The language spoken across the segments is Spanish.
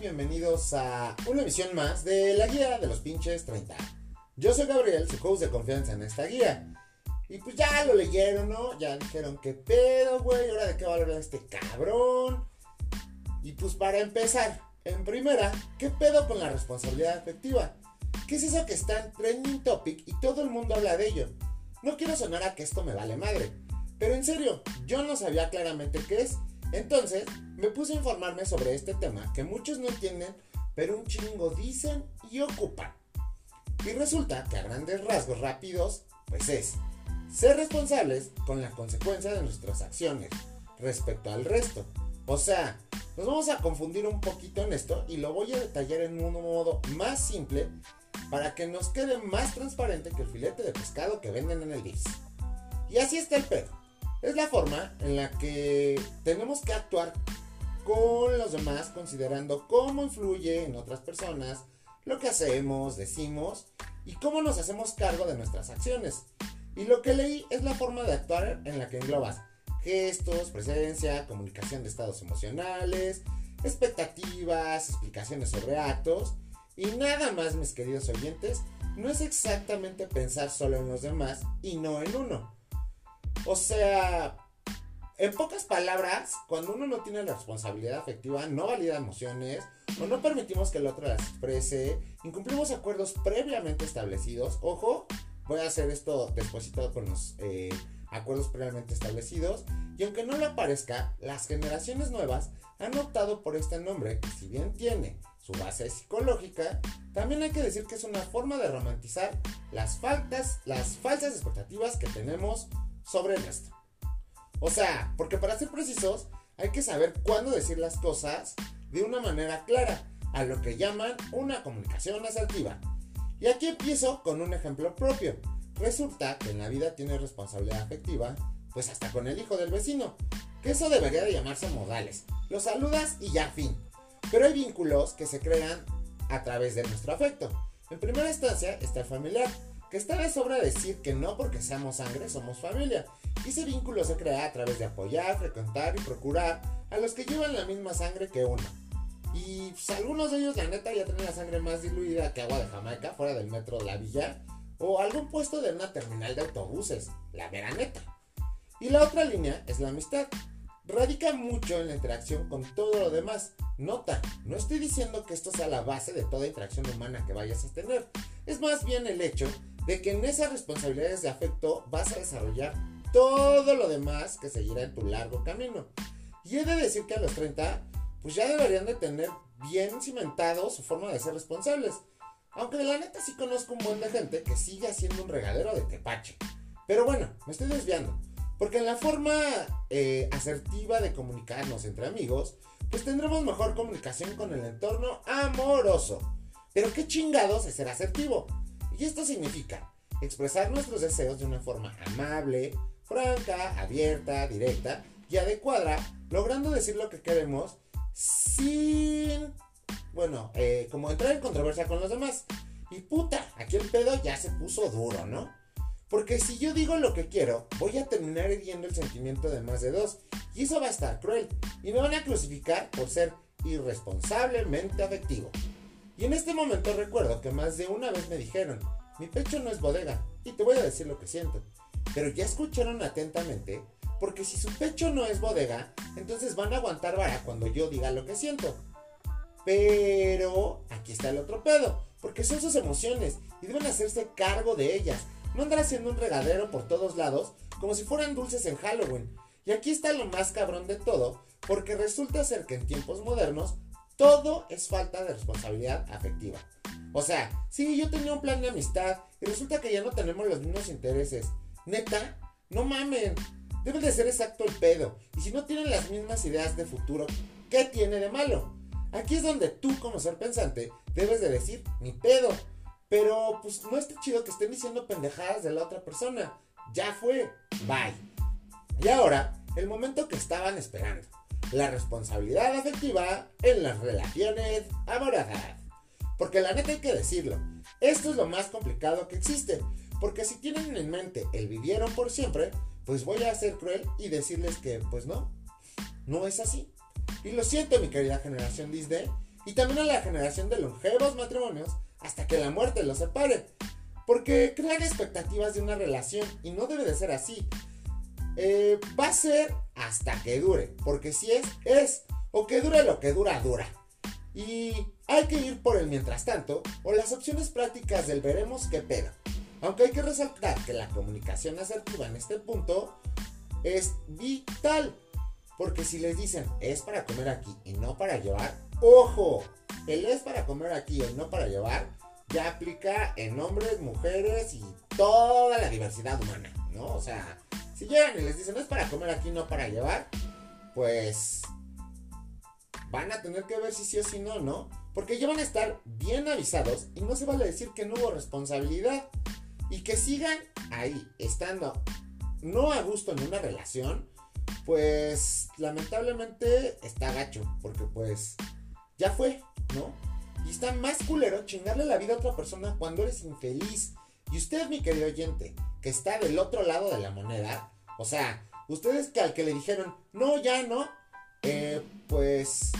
Bienvenidos a una emisión más de la guía de los pinches 30. Yo soy Gabriel, su host de confianza en esta guía. Y pues ya lo leyeron, ¿no? Ya dijeron, ¿qué pedo, güey? ¿Ahora de qué va a hablar este cabrón? Y pues para empezar, en primera, ¿qué pedo con la responsabilidad afectiva? ¿Qué es eso que está en trending topic y todo el mundo habla de ello? No quiero sonar a que esto me vale madre, pero en serio, yo no sabía claramente qué es. Entonces, me puse a informarme sobre este tema que muchos no entienden, pero un chingo dicen y ocupan. Y resulta que a grandes rasgos rápidos, pues es ser responsables con la consecuencia de nuestras acciones respecto al resto. O sea, nos vamos a confundir un poquito en esto y lo voy a detallar en un modo más simple para que nos quede más transparente que el filete de pescado que venden en el DIS. Y así está el pedo. Es la forma en la que tenemos que actuar con los demás considerando cómo influye en otras personas lo que hacemos, decimos y cómo nos hacemos cargo de nuestras acciones. Y lo que leí es la forma de actuar en la que englobas gestos, presencia, comunicación de estados emocionales, expectativas, explicaciones sobre actos y nada más, mis queridos oyentes, no es exactamente pensar solo en los demás y no en uno. O sea, en pocas palabras, cuando uno no tiene la responsabilidad afectiva, no valida emociones o no permitimos que el otro las exprese, incumplimos acuerdos previamente establecidos. Ojo, voy a hacer esto después con los eh, acuerdos previamente establecidos. Y aunque no le parezca, las generaciones nuevas han optado por este nombre que si bien tiene su base psicológica, también hay que decir que es una forma de romantizar las faltas, las falsas expectativas que tenemos sobre esto. O sea, porque para ser precisos, hay que saber cuándo decir las cosas de una manera clara, a lo que llaman una comunicación asertiva. Y aquí empiezo con un ejemplo propio. Resulta que en la vida tiene responsabilidad afectiva, pues hasta con el hijo del vecino, que eso debería de llamarse modales. Lo saludas y ya fin. Pero hay vínculos que se crean a través de nuestro afecto. En primera instancia está el familiar, que está de sobra decir que no porque seamos sangre somos familia. Y ese vínculo se crea a través de apoyar, frecuentar y procurar a los que llevan la misma sangre que uno. Y pues, algunos de ellos, la neta, ya tienen la sangre más diluida que agua de Jamaica fuera del metro de la villa. O algún puesto de una terminal de autobuses, la mera neta. Y la otra línea es la amistad. Radica mucho en la interacción con todo lo demás. Nota, no estoy diciendo que esto sea la base de toda interacción humana que vayas a tener. Es más bien el hecho de que en esas responsabilidades de afecto vas a desarrollar todo lo demás que seguirá en tu largo camino. Y he de decir que a los 30, pues ya deberían de tener bien cimentado su forma de ser responsables. Aunque de la neta sí conozco un buen de gente que sigue haciendo un regadero de tepache. Pero bueno, me estoy desviando. Porque en la forma eh, asertiva de comunicarnos entre amigos, pues tendremos mejor comunicación con el entorno amoroso. Pero qué chingados es ser asertivo. Y esto significa expresar nuestros deseos de una forma amable, franca, abierta, directa y adecuada, logrando decir lo que queremos sin, bueno, eh, como entrar en controversia con los demás. Y puta, aquí el pedo ya se puso duro, ¿no? Porque si yo digo lo que quiero, voy a terminar hiriendo el sentimiento de más de dos. Y eso va a estar cruel. Y me van a crucificar por ser irresponsablemente afectivo. Y en este momento recuerdo que más de una vez me dijeron, mi pecho no es bodega, y te voy a decir lo que siento. Pero ya escucharon atentamente, porque si su pecho no es bodega, entonces van a aguantar vara cuando yo diga lo que siento. Pero aquí está el otro pedo, porque son sus emociones y deben hacerse cargo de ellas. No andar haciendo un regadero por todos lados como si fueran dulces en Halloween. Y aquí está lo más cabrón de todo, porque resulta ser que en tiempos modernos todo es falta de responsabilidad afectiva. O sea, si yo tenía un plan de amistad y resulta que ya no tenemos los mismos intereses. Neta, no mamen. Debe de ser exacto el pedo. Y si no tienen las mismas ideas de futuro, ¿qué tiene de malo? Aquí es donde tú, como ser pensante, debes de decir, mi pedo. Pero, pues, no está chido que estén diciendo pendejadas de la otra persona. Ya fue. Bye. Y ahora, el momento que estaban esperando la responsabilidad afectiva en las relaciones amorosas. Porque la neta hay que decirlo, esto es lo más complicado que existe. Porque si tienen en mente el vivieron por siempre, pues voy a ser cruel y decirles que, pues no, no es así. Y lo siento, mi querida generación Disney, y también a la generación de longevos matrimonios hasta que la muerte los separe. Porque crean expectativas de una relación y no debe de ser así. Eh, va a ser hasta que dure, porque si es, es, o que dure lo que dura, dura. Y hay que ir por el mientras tanto, o las opciones prácticas del veremos qué pedo. Aunque hay que resaltar que la comunicación asertiva en este punto es vital. Porque si les dicen es para comer aquí y no para llevar, ojo, el es para comer aquí y no para llevar ya aplica en hombres, mujeres y toda la diversidad humana, ¿no? O sea, si llegan y les dicen es para comer aquí, no para llevar, pues van a tener que ver si sí o si no, ¿no? Porque ya van a estar bien avisados y no se vale decir que no hubo responsabilidad y que sigan ahí, estando no a gusto en una relación, pues lamentablemente está gacho, porque pues ya fue, ¿no? Y está más culero chingarle la vida a otra persona cuando eres infeliz. Y usted, mi querido oyente, que está del otro lado de la moneda, o sea, ustedes que al que le dijeron, no, ya no, eh, pues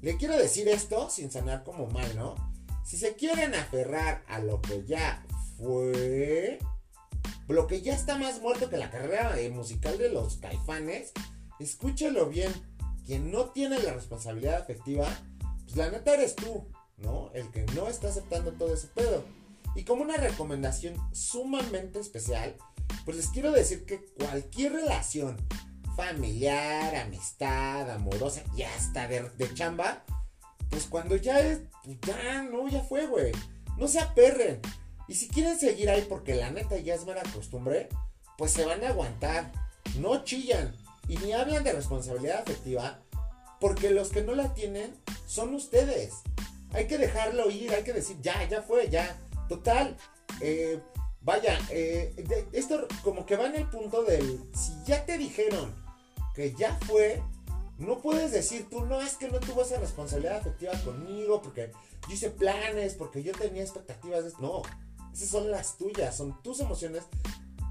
le quiero decir esto sin sonar como mal, ¿no? Si se quieren aferrar a lo que ya fue, lo que ya está más muerto que la carrera musical de los caifanes, escúchelo bien. Quien no tiene la responsabilidad afectiva, pues la neta eres tú, ¿no? El que no está aceptando todo ese pedo. Y como una recomendación sumamente especial, pues les quiero decir que cualquier relación familiar, amistad, amorosa y hasta de, chamba, pues cuando ya es, pues ya no, ya fue, güey. No se aperren. Y si quieren seguir ahí porque la neta ya es mera costumbre, pues se van a aguantar. No chillan. Y ni hablan de responsabilidad afectiva, porque los que no la tienen son ustedes. Hay que dejarlo ir, hay que decir, ya, ya fue, ya. Total. Eh, vaya, eh, esto como que va en el punto del, si ya te dijeron que ya fue, no puedes decir tú, no, es que no tuvo esa responsabilidad afectiva conmigo, porque yo hice planes, porque yo tenía expectativas. De... No, esas son las tuyas, son tus emociones.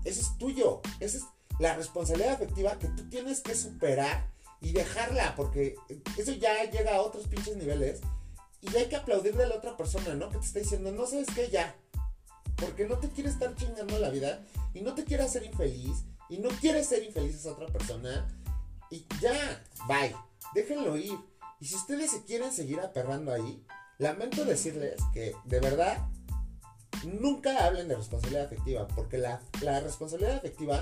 Eso es tuyo. Esa es la responsabilidad afectiva que tú tienes que superar y dejarla, porque eso ya llega a otros pinches niveles. Y hay que aplaudir de la otra persona, ¿no? Que te está diciendo, no sabes qué, ya. Porque no te quiere estar chingando la vida y no te quiere hacer infeliz y no quiere ser infeliz esa otra persona. Y ya, bye. Déjenlo ir. Y si ustedes se quieren seguir aperrando ahí, lamento decirles que de verdad nunca hablen de responsabilidad afectiva, porque la, responsabilidad afectiva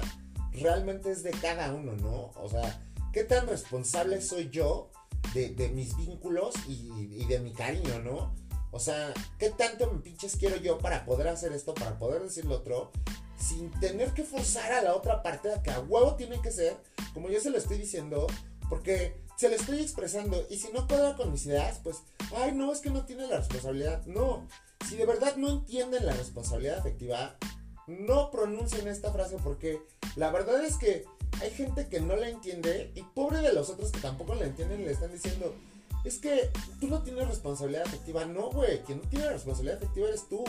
realmente es de cada uno, ¿no? O sea, ¿qué tan responsable soy yo de, mis vínculos y, de mi cariño, ¿no? O sea, ¿qué tanto me pinches quiero yo para poder hacer esto, para poder decir lo otro, sin tener que forzar a la otra parte a que a huevo tiene que ser, como yo se lo estoy diciendo, porque se lo estoy expresando y si no cuadra con mis ideas, pues, ay, no, es que no tiene la responsabilidad. No, si de verdad no entienden la responsabilidad afectiva, no pronuncien esta frase porque la verdad es que hay gente que no la entiende y pobre de los otros que tampoco la entienden le están diciendo, es que tú no tienes responsabilidad afectiva. No, güey, quien no tiene responsabilidad afectiva eres tú.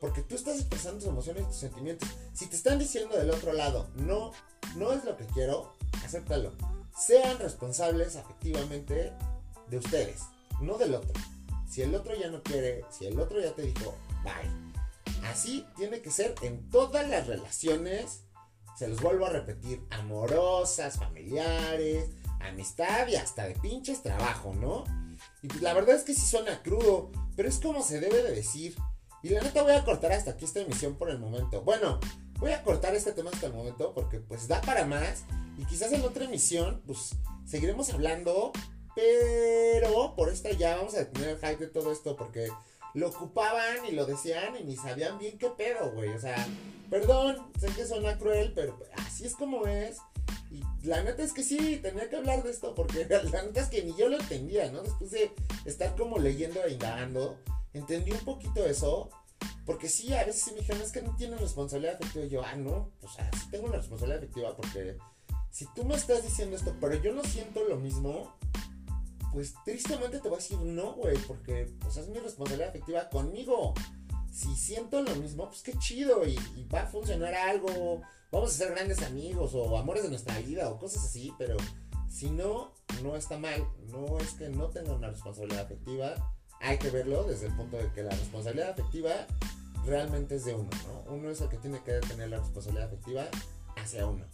Porque tú estás expresando tus emociones y tus sentimientos. Si te están diciendo del otro lado, no, no es lo que quiero, acéptalo. Sean responsables afectivamente de ustedes, no del otro. Si el otro ya no quiere, si el otro ya te dijo, bye. Así tiene que ser en todas las relaciones, se los vuelvo a repetir, amorosas, familiares, amistad y hasta de pinches trabajo, ¿no? Y pues la verdad es que sí suena crudo, pero es como se debe de decir. Y la neta voy a cortar hasta aquí esta emisión por el momento. Bueno, voy a cortar este tema hasta el momento porque pues da para más. Y quizás en otra emisión pues seguiremos hablando pero por esta ya vamos a detener el hype de todo esto porque lo ocupaban y lo decían y ni sabían bien qué pedo, güey. O sea, perdón, sé que suena cruel, pero así es como es. Y la neta es que sí, tenía que hablar de esto porque la neta es que ni yo lo entendía, ¿no? Después de estar como leyendo e indagando, entendí un poquito eso. Porque sí, a veces sí me dijeron, es que no tienes responsabilidad afectiva. Y yo, ah, no, o sea, sí tengo una responsabilidad afectiva porque si tú me estás diciendo esto, pero yo no siento lo mismo, pues tristemente te voy a decir no, güey, porque pues es mi responsabilidad afectiva conmigo. Si siento lo mismo, pues qué chido y, va a funcionar algo, vamos a ser grandes amigos o amores de nuestra vida o cosas así, pero si no, no está mal, no es que no tenga una responsabilidad afectiva, hay que verlo desde el punto de que la responsabilidad afectiva realmente es de uno, ¿no? Uno es el que tiene que tener la responsabilidad afectiva hacia uno.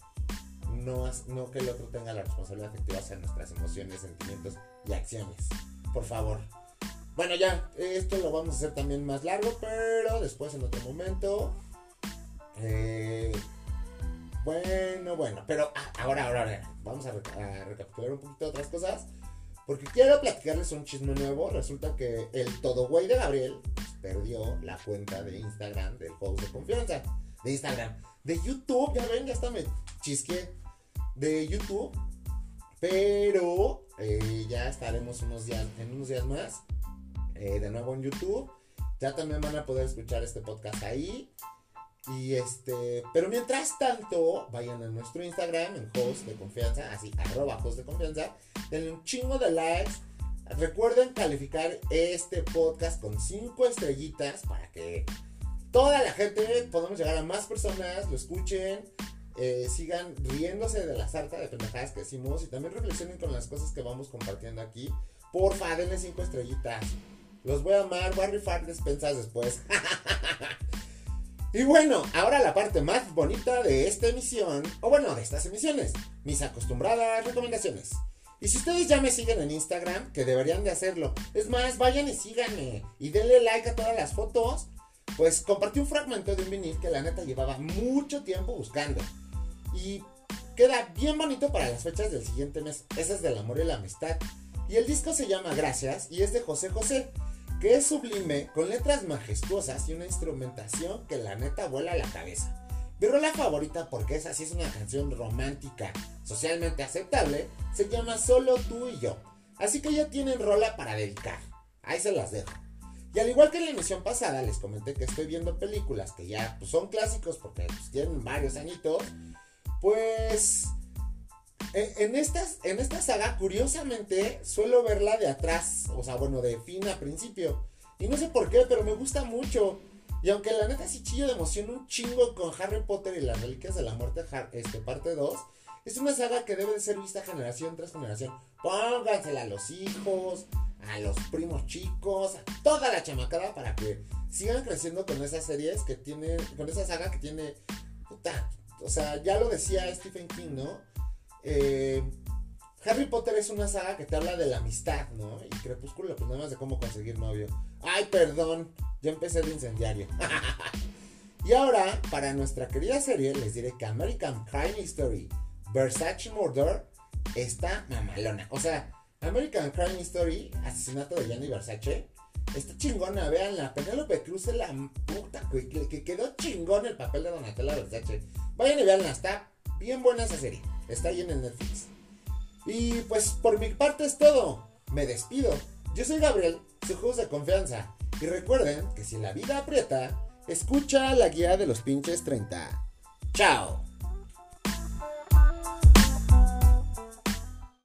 No, no que el otro tenga la responsabilidad afectiva hacia nuestras emociones, sentimientos y acciones. Por favor. Bueno, ya, esto lo vamos a hacer también más largo, pero después en otro momento. Eh, bueno, bueno, pero ah, ahora, ahora, ahora, vamos a, a recapitular un poquito otras cosas. Porque quiero platicarles un chisme nuevo. Resulta que el todo güey de Gabriel perdió la cuenta de Instagram del juego de confianza. De Instagram. De YouTube, ya ven, ya está me chisque. De YouTube. Pero eh, ya estaremos unos días, en unos días más. Eh, de nuevo en YouTube. Ya también van a poder escuchar este podcast ahí. Y este, pero mientras tanto, vayan a nuestro Instagram, en host de confianza, así, arroba host de confianza, denle un chingo de likes. Recuerden calificar este podcast con 5 estrellitas para que toda la gente podamos llegar a más personas, lo escuchen, eh, sigan riéndose de la sarta de pendejadas que decimos y también reflexionen con las cosas que vamos compartiendo aquí. Porfa, denle 5 estrellitas. Los voy a amar, voy a rifar despensas después. Y bueno, ahora la parte más bonita de esta emisión, o bueno, de estas emisiones, mis acostumbradas recomendaciones. Y si ustedes ya me siguen en Instagram, que deberían de hacerlo, es más, vayan y síganme y denle like a todas las fotos, pues compartí un fragmento de un vinil que la neta llevaba mucho tiempo buscando. Y queda bien bonito para las fechas del siguiente mes. Ese es del amor y la amistad. Y el disco se llama Gracias y es de José José que es sublime, con letras majestuosas y una instrumentación que la neta vuela a la cabeza. Mi rola favorita, porque esa sí es una canción romántica, socialmente aceptable, se llama Solo tú y yo. Así que ya tienen rola para dedicar. Ahí se las dejo. Y al igual que en la emisión pasada, les comenté que estoy viendo películas que ya pues, son clásicos porque pues, tienen varios añitos. Pues en, estas, en esta saga, curiosamente, suelo verla de atrás, o sea, bueno, de fin a principio. Y no sé por qué, pero me gusta mucho. Y aunque la neta sí chillo de emoción un chingo con Harry Potter y las Reliquias de la Muerte, este, parte 2, es una saga que debe de ser vista generación tras generación. Póngansela a los hijos, a los primos chicos, a toda la chamacada para que sigan creciendo con esas series que tiene, con esa saga que tiene, puta, o sea, ya lo decía Stephen King, ¿no? Eh, Harry Potter es una saga que te habla de la amistad, ¿no? Y Crepúsculo, pues nada más de cómo conseguir novio. Ay, perdón, ya empecé de incendiario. y ahora, para nuestra querida serie, les diré que American Crime Story Versace Murder está mamalona. O sea, American Crime Story, asesinato de Gianni Versace, está chingona, veanla. Penélope Cruz es la puta que, quedó chingón el papel de Donatella Versace. Vayan y veanla, está bien buena esa serie. Está ahí en el Netflix. Y pues por mi parte es todo. Me despido. Yo soy Gabriel, su host de confianza. Y recuerden que si la vida aprieta, escucha la guía de los pinches 30. ¡Chao!